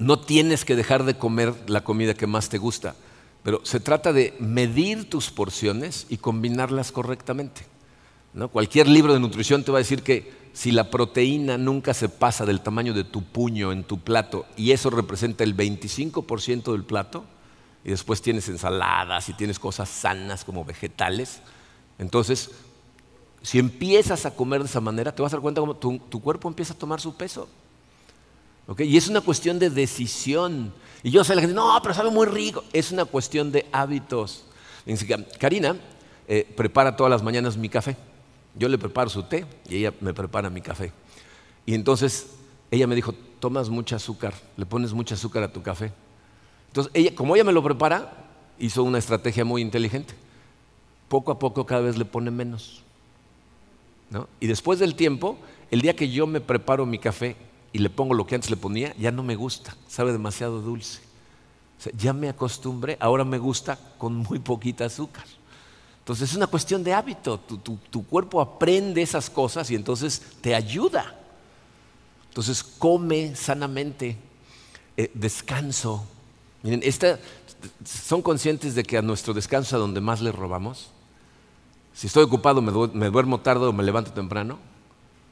No tienes que dejar de comer la comida que más te gusta, pero se trata de medir tus porciones y combinarlas correctamente. ¿no? Cualquier libro de nutrición te va a decir que si la proteína nunca se pasa del tamaño de tu puño en tu plato y eso representa el 25% del plato, y después tienes ensaladas y tienes cosas sanas como vegetales, entonces si empiezas a comer de esa manera, te vas a dar cuenta cómo tu, cuerpo empieza a tomar su peso. Y es una cuestión de decisión. Y yo sé la gente, no, pero sabe muy rico. Es una cuestión de hábitos. Karina eh, prepara todas las mañanas mi café. Yo le preparo su té y ella me prepara mi café. Y entonces ella me dijo, tomas mucho azúcar, le pones mucho azúcar a tu café. Entonces, ella, como ella me lo prepara, hizo una estrategia muy inteligente. Poco a poco cada vez le pone menos. Y después del tiempo, el día que yo me preparo mi café y le pongo lo que antes le ponía, ya no me gusta, sabe demasiado dulce. ya me acostumbré, ahora me gusta con muy poquita azúcar. Entonces es una cuestión de hábito, tu, cuerpo aprende esas cosas y entonces te ayuda. Entonces come sanamente, eh, descanso. Miren, ¿son conscientes de que a nuestro descanso a donde más le robamos? Si estoy ocupado me, duermo tarde o me levanto temprano.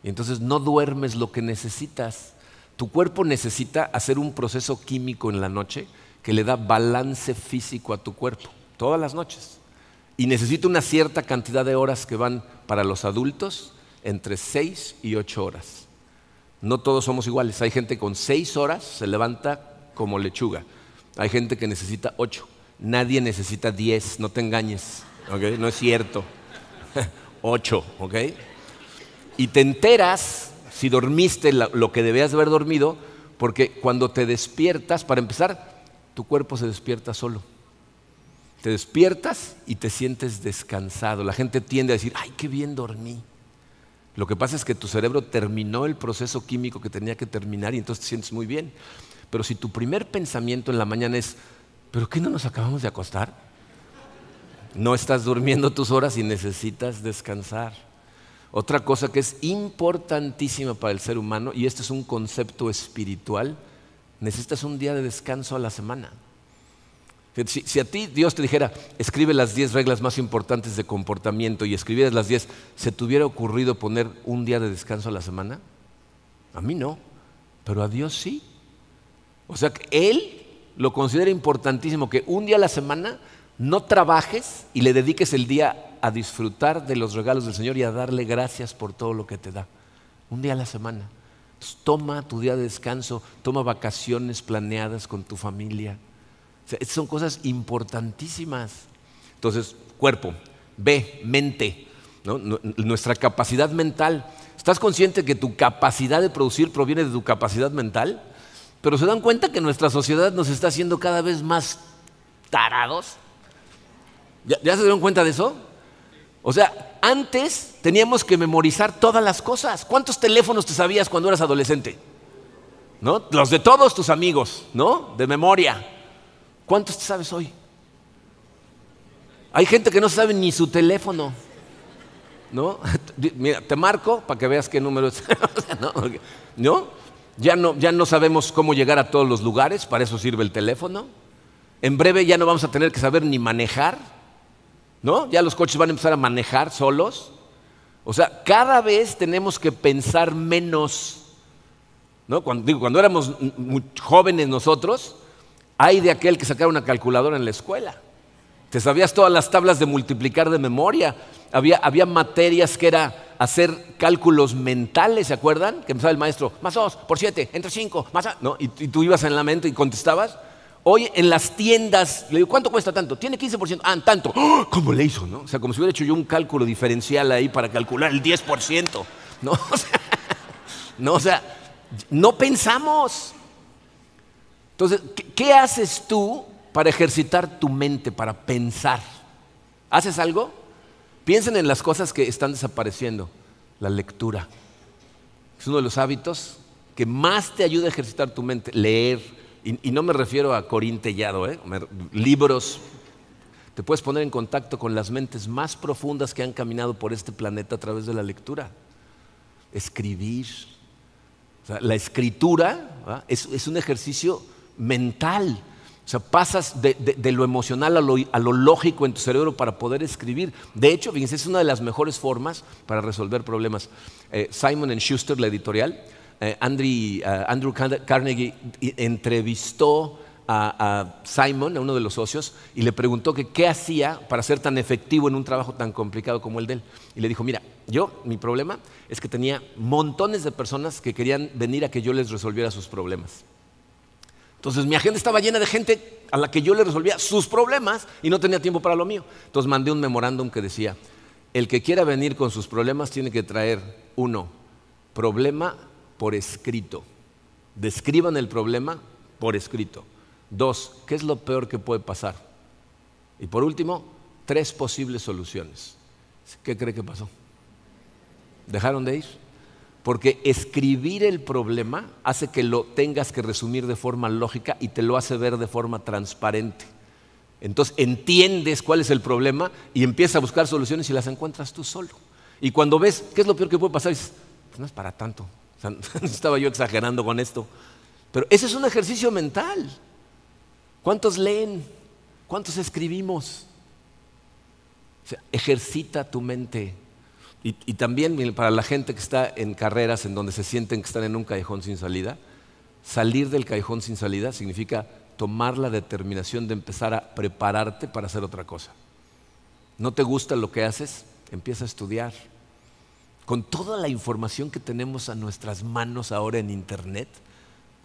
Y entonces no duermes lo que necesitas. Tu cuerpo necesita hacer un proceso químico en la noche que le da balance físico a tu cuerpo, todas las noches y necesita una cierta cantidad de horas que van para los adultos entre 6 y 8 horas. No todos somos iguales. Hay gente con 6 horas se levanta como lechuga. Hay gente que necesita 8. Nadie necesita 10, no te engañes. No es cierto. 8, ¿ok? Y te enteras si dormiste lo que debías haber dormido, porque cuando te despiertas, para empezar, tu cuerpo se despierta solo. Te despiertas y te sientes descansado. La gente tiende a decir, ay, qué bien dormí. Lo que pasa es que tu cerebro terminó el proceso químico que tenía que terminar y entonces te sientes muy bien. Pero si tu primer pensamiento en la mañana es, ¿pero qué no nos acabamos de acostar? No estás durmiendo tus horas y necesitas descansar. Otra cosa que es importantísima para el ser humano, y este es un concepto espiritual, necesitas un día de descanso a la semana. Si, a ti Dios te dijera, escribe las 10 reglas más importantes de comportamiento y escribieras las 10, ¿se te hubiera ocurrido poner un día de descanso a la semana? A mí no, pero a Dios sí. O sea que Él lo considera importantísimo que un día a la semana no trabajes y le dediques el día a disfrutar de los regalos del Señor y a darle gracias por todo lo que te da. Un día a la semana. toma tu día de descanso, toma vacaciones planeadas con tu familia son cosas importantísimas. Entonces, cuerpo, B, mente, nuestra capacidad mental. ¿Estás consciente que tu capacidad de producir proviene de tu capacidad mental? Pero se dan cuenta que nuestra sociedad nos está haciendo cada vez más tarados. ¿Ya, ¿Ya, se dieron cuenta de eso? O sea, antes teníamos que memorizar todas las cosas. ¿Cuántos teléfonos te sabías cuando eras adolescente? ¿No? Los de todos tus amigos, ¿no? De memoria. ¿Cuántos te sabes hoy? Hay gente que no sabe ni su teléfono. ¿No? Mira, te marco para que veas qué número es. ¿No? Ya, ¿No? ya no sabemos cómo llegar a todos los lugares, para eso sirve el teléfono. En breve ya no vamos a tener que saber ni manejar. ¿No? Ya los coches van a empezar a manejar solos. O sea, cada vez tenemos que pensar menos. ¿No? Cuando, digo, cuando éramos jóvenes nosotros, hay de aquel que sacara una calculadora en la escuela. Te sabías todas las tablas de multiplicar de memoria. Había, había materias que era hacer cálculos mentales, ¿se acuerdan? Que empezaba el maestro, más dos, por siete, entre cinco, más... ¿no? Y, tú ibas en la mente y contestabas. Hoy en las tiendas, le digo, ¿cuánto cuesta tanto? Tiene 15%. Ah, tanto. ¡Oh! ¿Cómo le hizo? No? O sea, como si hubiera hecho yo un cálculo diferencial ahí para calcular el 10%. ¿no? no, o sea, no pensamos. Entonces, ¿qué, haces tú para ejercitar tu mente, para pensar? ¿Haces algo? Piensen en las cosas que están desapareciendo. La lectura. Es uno de los hábitos que más te ayuda a ejercitar tu mente. Leer. Y, no me refiero a Corín Tellado, ¿eh? libros. Te puedes poner en contacto con las mentes más profundas que han caminado por este planeta a través de la lectura. Escribir. la escritura es un ejercicio mental. Sea, pasas de, lo emocional a lo, lógico en tu cerebro para poder escribir. De hecho, fíjense, es una de las mejores formas para resolver problemas. Eh, Simon Schuster, la editorial, eh, eh, Andrew, Carnegie entrevistó a, Simon, a uno de los socios, y le preguntó qué hacía para ser tan efectivo en un trabajo tan complicado como el de él. Y le dijo, mira, yo, mi problema es que tenía montones de personas que querían venir a que yo les resolviera sus problemas. Entonces mi agenda estaba llena de gente a la que yo le resolvía sus problemas y no tenía tiempo para lo mío. Entonces mandé un memorándum que decía, el que quiera venir con sus problemas tiene que traer, uno, problema por escrito. Describan el problema por escrito. Dos, ¿qué es lo peor que puede pasar? Y por último, tres posibles soluciones. ¿Qué cree que pasó? ¿Dejaron de ir? Porque escribir el problema hace que lo tengas que resumir de forma lógica y te lo hace ver de forma transparente. Entonces entiendes cuál es el problema y empiezas a buscar soluciones y las encuentras tú solo. Y cuando ves qué es lo peor que puede pasar, dices, pues no es para tanto. estaba yo exagerando con esto. Pero ese es un ejercicio mental. ¿Cuántos leen? ¿Cuántos escribimos? ejercita tu mente. Y, también para la gente que está en carreras en donde se sienten que están en un callejón sin salida, salir del callejón sin salida significa tomar la determinación de empezar a prepararte para hacer otra cosa. ¿No te gusta lo que haces? Empieza a estudiar. Con toda la información que tenemos a nuestras manos ahora en Internet,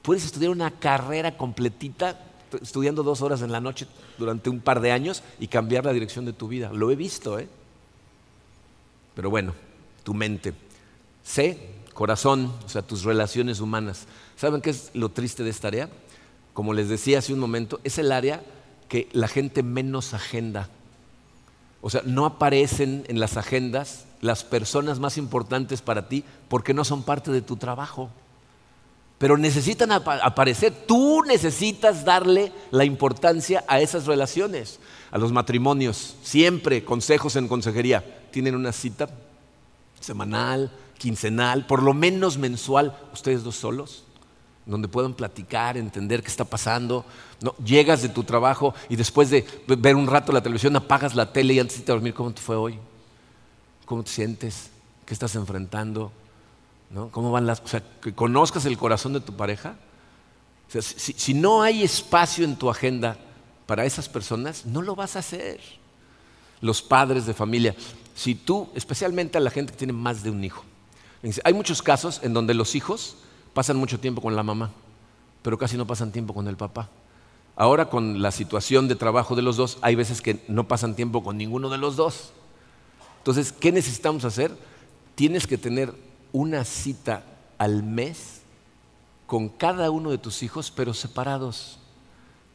puedes estudiar una carrera completita estudiando dos horas en la noche durante un par de años y cambiar la dirección de tu vida. Lo he visto, ¿eh? Pero bueno, tu mente. C, corazón, o sea, tus relaciones humanas. ¿Saben qué es lo triste de esta área? Como les decía hace un momento, es el área que la gente menos agenda. O sea, no aparecen en las agendas las personas más importantes para ti porque no son parte de tu trabajo. Pero necesitan aparecer. Tú necesitas darle la importancia a esas relaciones, a los matrimonios. Siempre consejos en consejería tienen una cita semanal, quincenal, por lo menos mensual, ustedes dos solos, donde puedan platicar, entender qué está pasando. No, llegas de tu trabajo y después de ver un rato la televisión apagas la tele y antes de dormir, ¿cómo te fue hoy? ¿Cómo te sientes? ¿Qué estás enfrentando? ¿No? ¿Cómo van las, o sea, que conozcas el corazón de tu pareja. si no hay espacio en tu agenda para esas personas, no lo vas a hacer. Los padres de familia, si tú, especialmente a la gente que tiene más de un hijo, hay muchos casos en donde los hijos pasan mucho tiempo con la mamá, pero casi no pasan tiempo con el papá. Ahora con la situación de trabajo de los dos, hay veces que no pasan tiempo con ninguno de los dos. Entonces, ¿qué necesitamos hacer? Tienes que tener una cita al mes con cada uno de tus hijos, pero separados.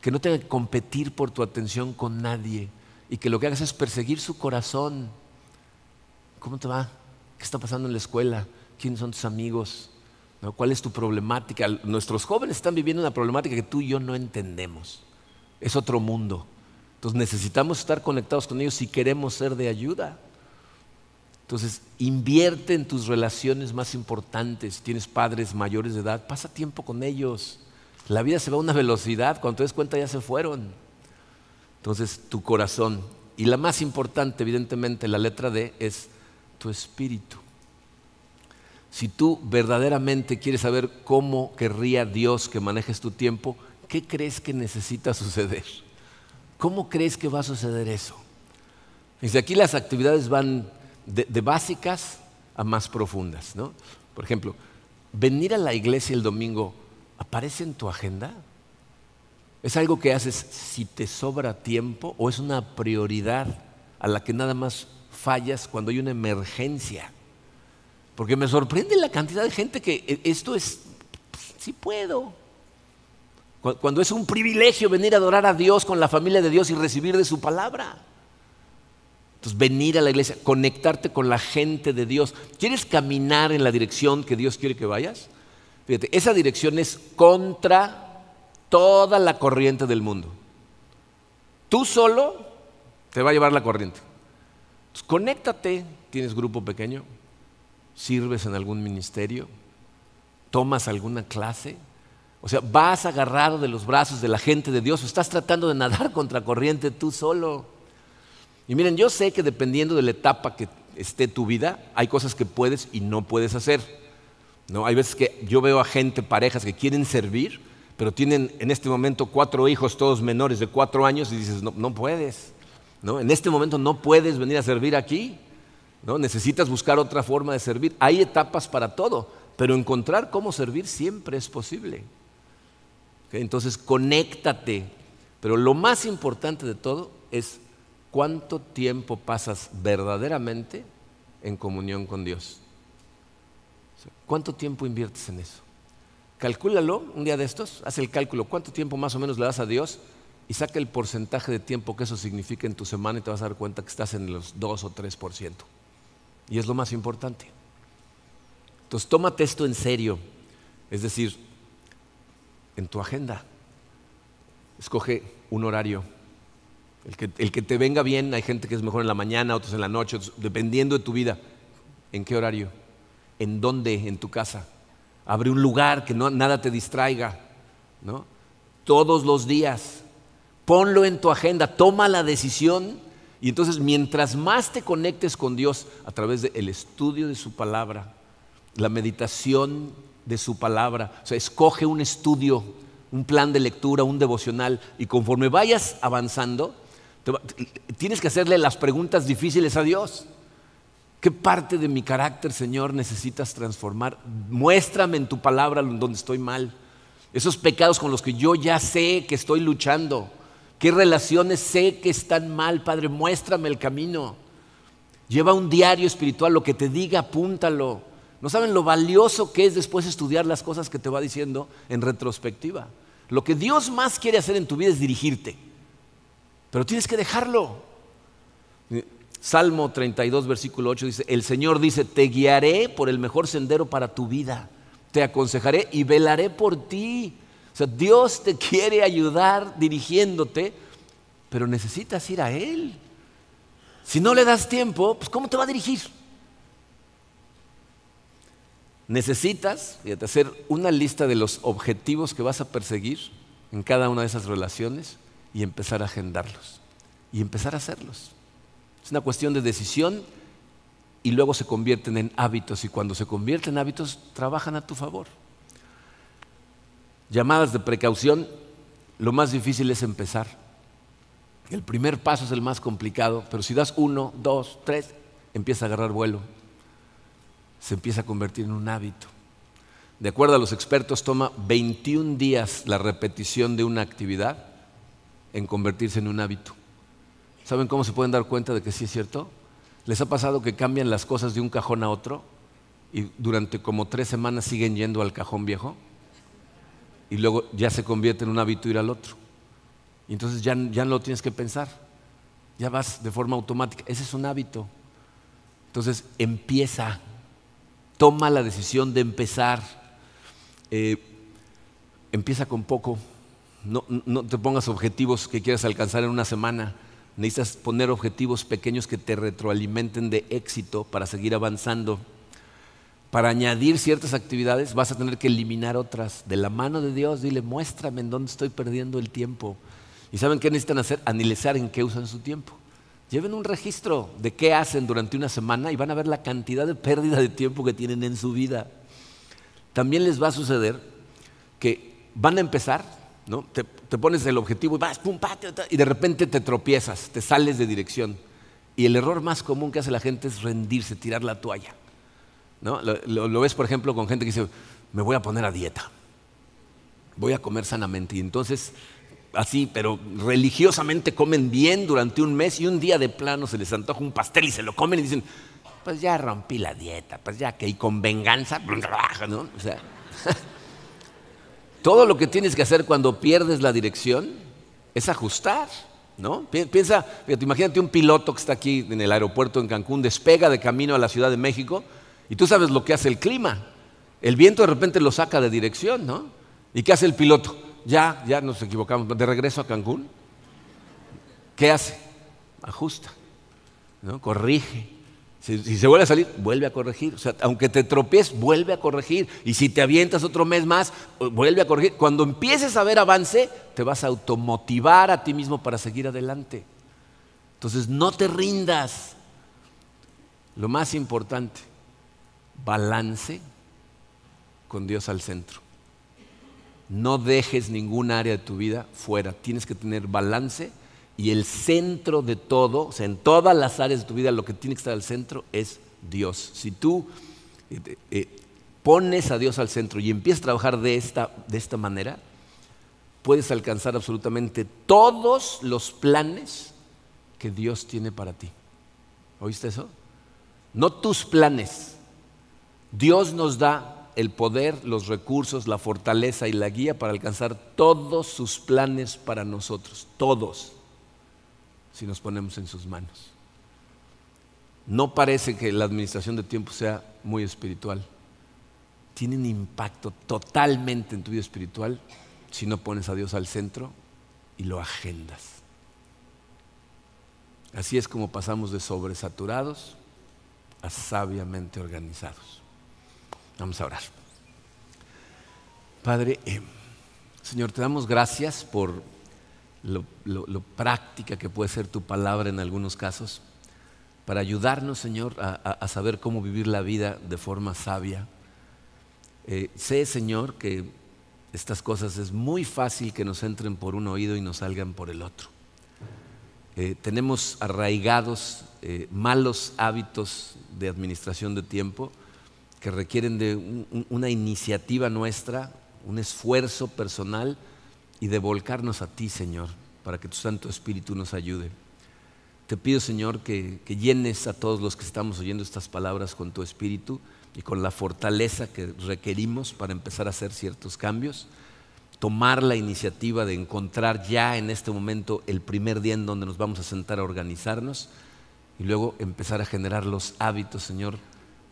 Que no tenga que competir por tu atención con nadie y que lo que hagas es perseguir su corazón ¿Cómo te va? ¿Qué está pasando en la escuela? ¿Quiénes son tus amigos? ¿Cuál es tu problemática? Nuestros jóvenes están viviendo una problemática que tú y yo no entendemos. Es otro mundo. Entonces necesitamos estar conectados con ellos si queremos ser de ayuda. Entonces, invierte en tus relaciones más importantes. tienes padres mayores de edad, pasa tiempo con ellos. La vida se va a una velocidad, cuando te des cuenta ya se fueron. Entonces, tu corazón. Y la más importante, evidentemente, la letra D es tu espíritu. Si tú verdaderamente quieres saber cómo querría Dios que manejes tu tiempo, ¿qué crees que necesita suceder? ¿Cómo crees que va a suceder eso? Desde aquí las actividades van de, de básicas a más profundas. ¿no? Por ejemplo, venir a la iglesia el domingo, ¿aparece en tu agenda? ¿Es algo que haces si te sobra tiempo o es una prioridad a la que nada más fallas cuando hay una emergencia. Porque me sorprende la cantidad de gente que e, esto es, sí puedo. Cuando es un privilegio venir a adorar a Dios con la familia de Dios y recibir de su palabra. Entonces, venir a la iglesia, conectarte con la gente de Dios. ¿Quieres caminar en la dirección que Dios quiere que vayas? Fíjate, esa dirección es contra toda la corriente del mundo. Tú solo te va a llevar la corriente. Conéctate, tienes grupo pequeño, sirves en algún ministerio, tomas alguna clase, O sea, vas agarrado de los brazos de la gente de Dios o estás tratando de nadar contra corriente tú solo. Y miren, yo sé que dependiendo de la etapa que esté tu vida, hay cosas que puedes y no puedes hacer. ¿No? Hay veces que yo veo a gente, parejas que quieren servir, pero tienen en este momento cuatro hijos, todos menores de cuatro años, y dices, no, no puedes. ¿no? En este momento no puedes venir a servir aquí. ¿no? Necesitas buscar otra forma de servir. Hay etapas para todo, pero encontrar cómo servir siempre es posible. Entonces, conéctate. Pero lo más importante de todo es cuánto tiempo pasas verdaderamente en comunión con Dios. ¿Cuánto tiempo inviertes en eso? Calcúlalo un día de estos, haz el cálculo, cuánto tiempo más o menos le das a Dios y saca el porcentaje de tiempo que eso significa en tu semana y te vas a dar cuenta que estás en los 2 o 3%. Y es lo más importante. Entonces, tómate esto en serio. Es decir, en tu agenda. Escoge un horario. El que, el que, te venga bien, hay gente que es mejor en la mañana, otros en la noche, dependiendo de tu vida. ¿En qué horario? ¿En dónde? En tu casa. Abre un lugar que no, nada te distraiga, ¿no? Todos los días. Ponlo en tu agenda, toma la decisión y entonces mientras más te conectes con Dios a través del estudio de su palabra, la meditación de su palabra, o sea, escoge un estudio, un plan de lectura, un devocional y conforme vayas avanzando, tienes que hacerle las preguntas difíciles a Dios. ¿Qué parte de mi carácter, Señor, necesitas transformar? Muéstrame en tu palabra donde estoy mal. Esos pecados con los que yo ya sé que estoy luchando. ¿Qué relaciones sé que están mal, Padre? Muéstrame el camino. Lleva un diario espiritual, lo que te diga, apúntalo. No saben lo valioso que es después estudiar las cosas que te va diciendo en retrospectiva. Lo que Dios más quiere hacer en tu vida es dirigirte. Pero tienes que dejarlo. Salmo 32, versículo 8 dice, el Señor dice, te guiaré por el mejor sendero para tu vida, te aconsejaré y velaré por ti. O sea, Dios te quiere ayudar dirigiéndote, pero necesitas ir a Él. Si no le das tiempo, pues ¿cómo te va a dirigir? Necesitas hacer una lista de los objetivos que vas a perseguir en cada una de esas relaciones y empezar a agendarlos y empezar a hacerlos. Es una cuestión de decisión y luego se convierten en hábitos y cuando se convierten en hábitos trabajan a tu favor. Llamadas de precaución, lo más difícil es empezar. El primer paso es el más complicado, pero si das uno, dos, tres, empieza a agarrar vuelo. Se empieza a convertir en un hábito. De acuerdo a los expertos, toma 21 días la repetición de una actividad en convertirse en un hábito. ¿Saben cómo se pueden dar cuenta de que sí es cierto? ¿Les ha pasado que cambian las cosas de un cajón a otro y durante como tres semanas siguen yendo al cajón viejo? Y luego ya se convierte en un hábito ir al otro. Y entonces ya, ya no lo tienes que pensar. Ya vas de forma automática. Ese es un hábito. Entonces empieza. Toma la decisión de empezar. Eh, empieza con poco. No, no te pongas objetivos que quieras alcanzar en una semana necesitas poner objetivos pequeños que te retroalimenten de éxito para seguir avanzando. Para añadir ciertas actividades vas a tener que eliminar otras. De la mano de Dios, dile, muéstrame en dónde estoy perdiendo el tiempo. ¿Y saben qué necesitan hacer? Analizar en qué usan su tiempo. Lleven un registro de qué hacen durante una semana y van a ver la cantidad de pérdida de tiempo que tienen en su vida. También les va a suceder que van a empezar te, pones el objetivo y vas, pum, y de repente te tropiezas, te sales de dirección. Y el error más común que hace la gente es rendirse, tirar la toalla. ¿no? Lo, ves, por ejemplo, con gente que dice, me voy a poner a dieta, voy a comer sanamente. Y entonces, así, pero religiosamente comen bien durante un mes y un día de plano se les antoja un pastel y se lo comen y dicen, pues ya rompí la dieta, pues ya que y con venganza, ¿no? O sea, todo lo que tienes que hacer cuando pierdes la dirección es ajustar, ¿no? Piensa, imagínate un piloto que está aquí en el aeropuerto en Cancún, despega de camino a la Ciudad de México y tú sabes lo que hace el clima. El viento de repente lo saca de dirección, ¿no? ¿Y qué hace el piloto? Ya, ya nos equivocamos, de regreso a Cancún. ¿Qué hace? Ajusta, ¿no? Corrige. Si, se vuelve a salir, vuelve a corregir. O sea, aunque te tropies, vuelve a corregir. Y si te avientas otro mes más, vuelve a corregir. Cuando empieces a ver avance, te vas a automotivar a ti mismo para seguir adelante. Entonces, no te rindas. Lo más importante, balance con Dios al centro. No dejes ningún área de tu vida fuera. Tienes que tener balance y el centro de todo, o sea, en todas las áreas de tu vida, lo que tiene que estar al centro es Dios. Si tú eh, eh, pones a Dios al centro y empiezas a trabajar de esta, de esta manera, puedes alcanzar absolutamente todos los planes que Dios tiene para ti. ¿Oíste eso? No tus planes. Dios nos da el poder, los recursos, la fortaleza y la guía para alcanzar todos sus planes para nosotros, todos si nos ponemos en sus manos. No parece que la administración de tiempo sea muy espiritual. Tiene un impacto totalmente en tu vida espiritual si no pones a Dios al centro y lo agendas. Así es como pasamos de sobresaturados a sabiamente organizados. Vamos a orar. Padre, eh, Señor, te damos gracias por lo, práctica que puede ser tu palabra en algunos casos, para ayudarnos, Señor, a, saber cómo vivir la vida de forma sabia. Eh, sé, Señor, que estas cosas es muy fácil que nos entren por un oído y nos salgan por el otro. Eh, tenemos arraigados eh, malos hábitos de administración de tiempo que requieren de una iniciativa nuestra, un esfuerzo personal y de volcarnos a ti, Señor, para que tu Santo Espíritu nos ayude. Te pido, Señor, que, llenes a todos los que estamos oyendo estas palabras con tu Espíritu y con la fortaleza que requerimos para empezar a hacer ciertos cambios. Tomar la iniciativa de encontrar ya en este momento el primer día en donde nos vamos a sentar a organizarnos y luego empezar a generar los hábitos, Señor,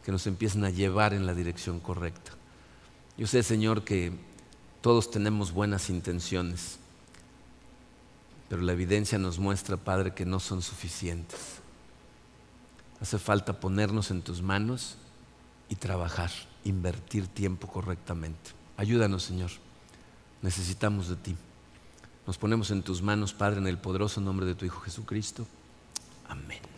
que nos empiecen a llevar en la dirección correcta. Yo sé, Señor, que todos tenemos buenas intenciones, pero la evidencia nos muestra, Padre, que no son suficientes. Hace falta ponernos en tus manos y trabajar, invertir tiempo correctamente. Ayúdanos, Señor. Necesitamos de ti. Nos ponemos en tus manos, Padre, en el poderoso nombre de tu Hijo Jesucristo. Amén.